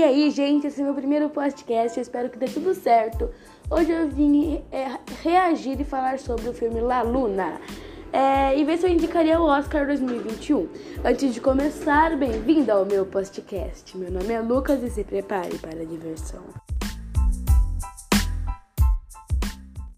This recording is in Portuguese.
E aí, gente, esse é meu primeiro podcast, eu espero que dê tudo certo. Hoje eu vim é, reagir e falar sobre o filme La Luna. É, e ver se eu indicaria o Oscar 2021. Antes de começar, bem-vindo ao meu podcast. Meu nome é Lucas e se prepare para a diversão.